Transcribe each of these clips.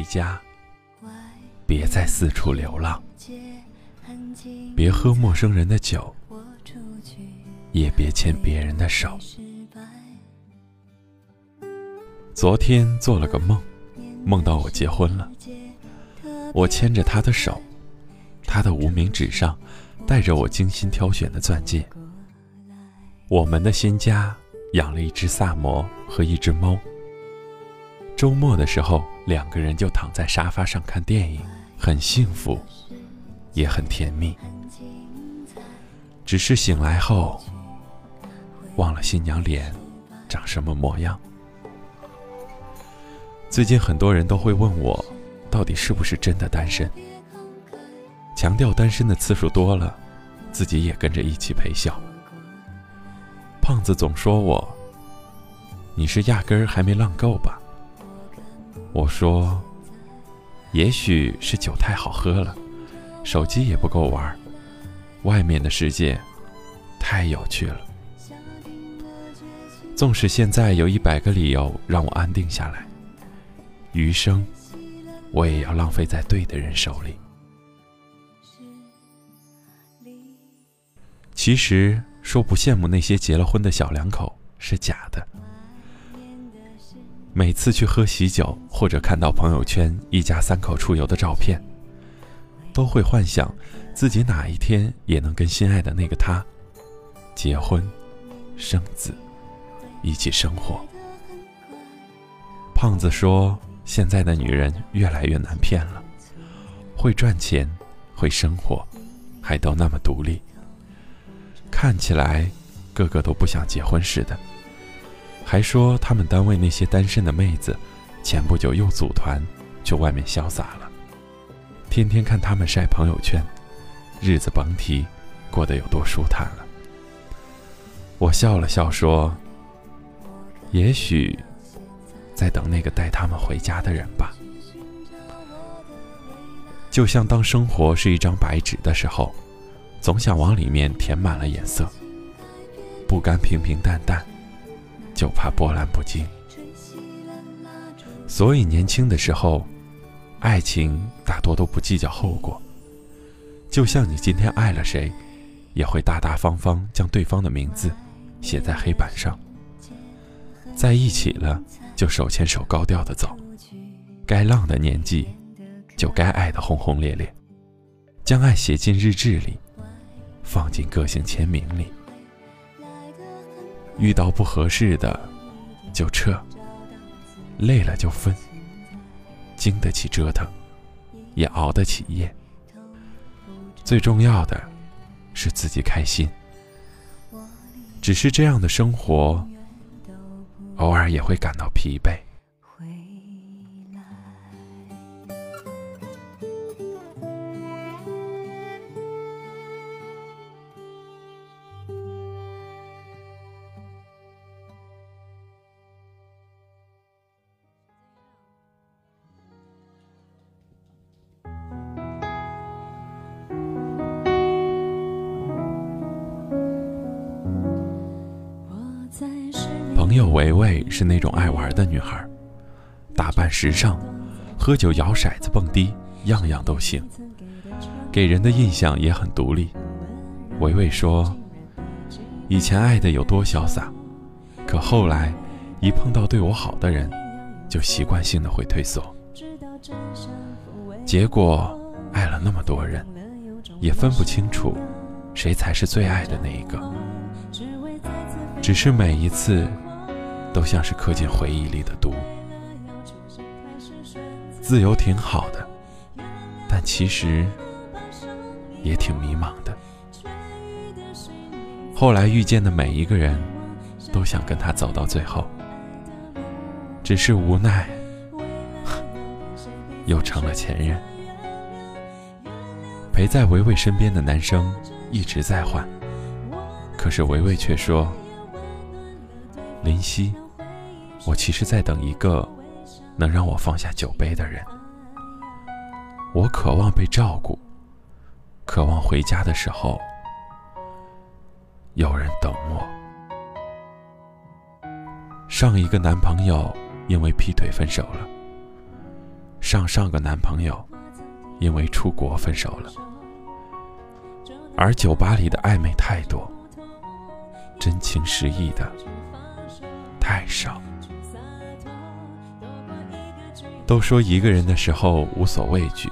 回家，别再四处流浪，别喝陌生人的酒，也别牵别人的手。昨天做了个梦，梦到我结婚了，我牵着他的手，他的无名指上戴着我精心挑选的钻戒。我们的新家养了一只萨摩和一只猫。周末的时候，两个人就躺在沙发上看电影，很幸福，也很甜蜜。只是醒来后，忘了新娘脸长什么模样。最近很多人都会问我，到底是不是真的单身？强调单身的次数多了，自己也跟着一起陪笑。胖子总说我：“你是压根儿还没浪够吧？”我说：“也许是酒太好喝了，手机也不够玩，外面的世界太有趣了。纵使现在有一百个理由让我安定下来，余生我也要浪费在对的人手里。”其实说不羡慕那些结了婚的小两口是假的。每次去喝喜酒，或者看到朋友圈一家三口出游的照片，都会幻想自己哪一天也能跟心爱的那个他结婚、生子，一起生活。胖子说：“现在的女人越来越难骗了，会赚钱，会生活，还都那么独立，看起来个个都不想结婚似的。”还说他们单位那些单身的妹子，前不久又组团去外面潇洒了。天天看他们晒朋友圈，日子甭提过得有多舒坦了。我笑了笑说：“也许在等那个带他们回家的人吧。”就像当生活是一张白纸的时候，总想往里面填满了颜色，不甘平平淡淡。就怕波澜不惊，所以年轻的时候，爱情大多都不计较后果。就像你今天爱了谁，也会大大方方将对方的名字写在黑板上。在一起了，就手牵手高调的走。该浪的年纪，就该爱的轰轰烈烈，将爱写进日志里，放进个性签名里。遇到不合适的，就撤；累了就分。经得起折腾，也熬得起夜。最重要的是自己开心。只是这样的生活，偶尔也会感到疲惫。维维是那种爱玩的女孩，打扮时尚，喝酒、摇骰子、蹦迪，样样都行，给人的印象也很独立。维维说，以前爱的有多潇洒，可后来一碰到对我好的人，就习惯性的会退缩。结果爱了那么多人，也分不清楚谁才是最爱的那一个，只是每一次。都像是刻进回忆里的毒。自由挺好的，但其实也挺迷茫的。后来遇见的每一个人，都想跟他走到最后，只是无奈，又成了前任。陪在维维身边的男生一直在换，可是维维却说。林夕，我其实在等一个能让我放下酒杯的人。我渴望被照顾，渴望回家的时候有人等我。上一个男朋友因为劈腿分手了，上上个男朋友因为出国分手了，而酒吧里的暧昧太多，真情实意的太少。都说一个人的时候无所畏惧，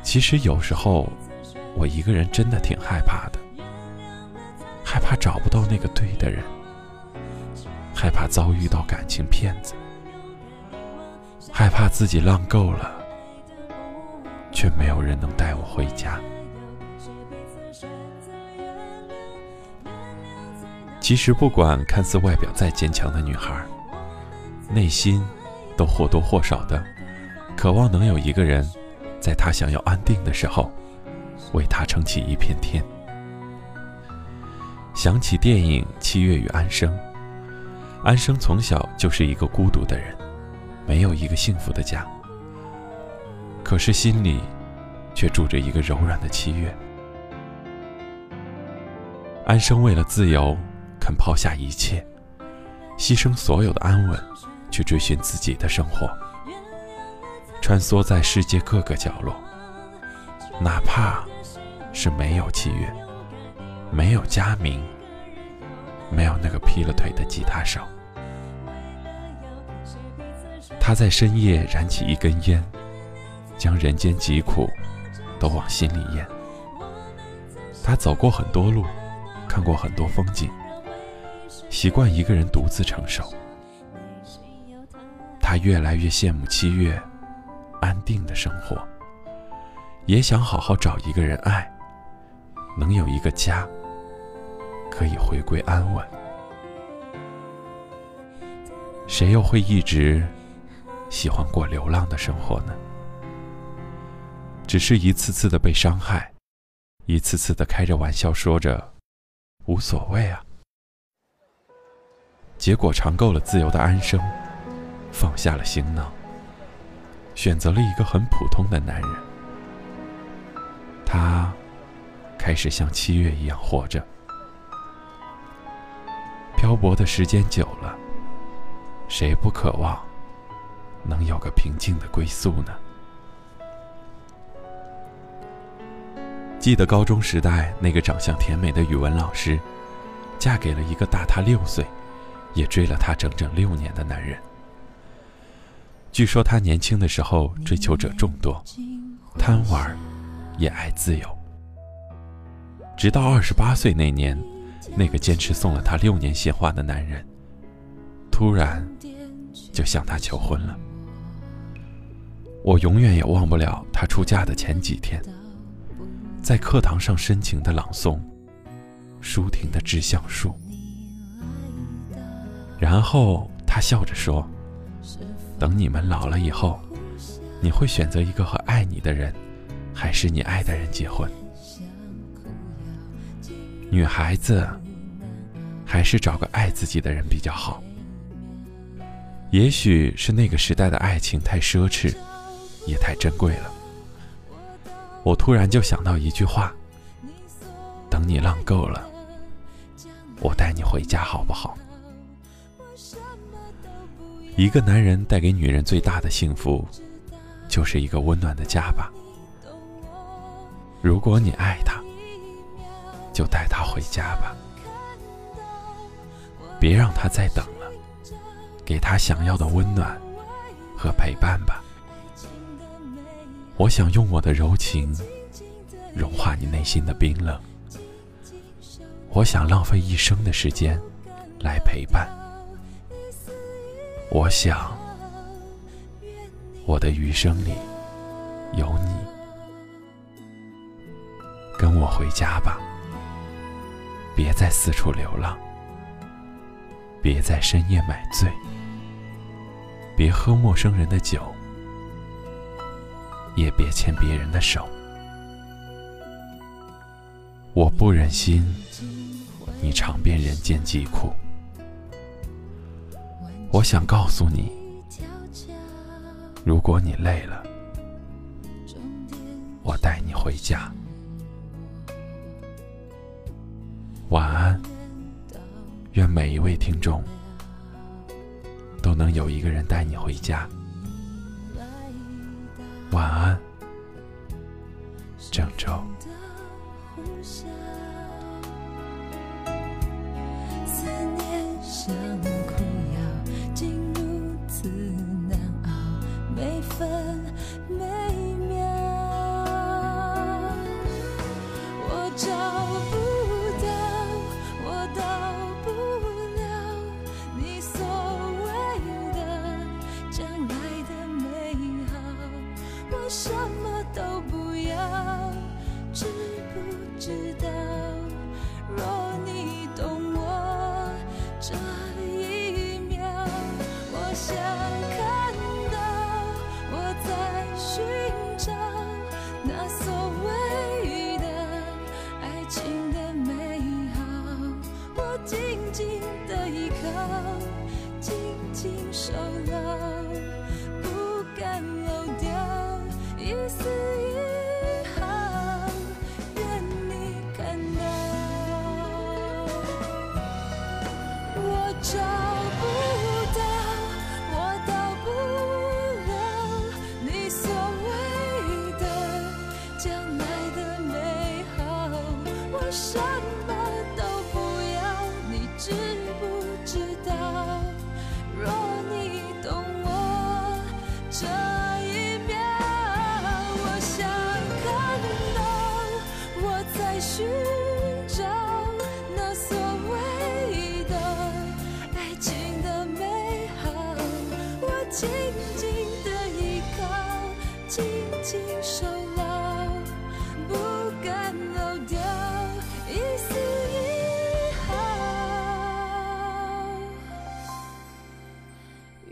其实有时候我一个人真的挺害怕的，害怕找不到那个对的人，害怕遭遇到感情骗子，害怕自己浪够了，却没有人能带我回家。其实，不管看似外表再坚强的女孩，内心……都或多或少的渴望能有一个人，在她想要安定的时候，为他撑起一片天。想起电影《七月与安生》，安生从小就是一个孤独的人，没有一个幸福的家，可是心里却住着一个柔软的七月。安生为了自由，肯抛下一切，牺牲所有的安稳。去追寻自己的生活，穿梭在世界各个角落，哪怕是没有契约，没有佳名，没有那个劈了腿的吉他手。他在深夜燃起一根烟，将人间疾苦都往心里咽。他走过很多路，看过很多风景，习惯一个人独自承受。他越来越羡慕七月安定的生活，也想好好找一个人爱，能有一个家，可以回归安稳。谁又会一直喜欢过流浪的生活呢？只是一次次的被伤害，一次次的开着玩笑说着无所谓啊，结果尝够了自由的安生。放下了行囊，选择了一个很普通的男人。他开始像七月一样活着。漂泊的时间久了，谁不渴望能有个平静的归宿呢？记得高中时代，那个长相甜美的语文老师，嫁给了一个大她六岁，也追了她整整六年的男人。据说他年轻的时候追求者众多，贪玩，也爱自由。直到二十八岁那年，那个坚持送了他六年鲜花的男人，突然就向他求婚了。我永远也忘不了他出嫁的前几天，在课堂上深情的朗诵舒婷的《致橡树》，然后他笑着说。等你们老了以后，你会选择一个和爱你的人，还是你爱的人结婚？女孩子还是找个爱自己的人比较好。也许是那个时代的爱情太奢侈，也太珍贵了。我突然就想到一句话：等你浪够了，我带你回家，好不好？一个男人带给女人最大的幸福，就是一个温暖的家吧。如果你爱他，就带他回家吧，别让他再等了，给他想要的温暖和陪伴吧。我想用我的柔情融化你内心的冰冷，我想浪费一生的时间来陪伴。我想，我的余生里有你，跟我回家吧，别再四处流浪，别在深夜买醉，别喝陌生人的酒，也别牵别人的手。我不忍心你尝遍人间疾苦。我想告诉你，如果你累了，我带你回家。晚安，愿每一位听众都能有一个人带你回家，晚安，郑州。找不到。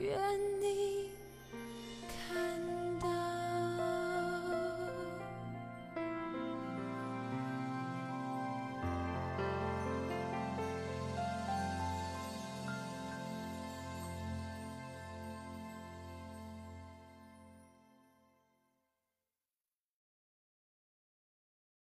愿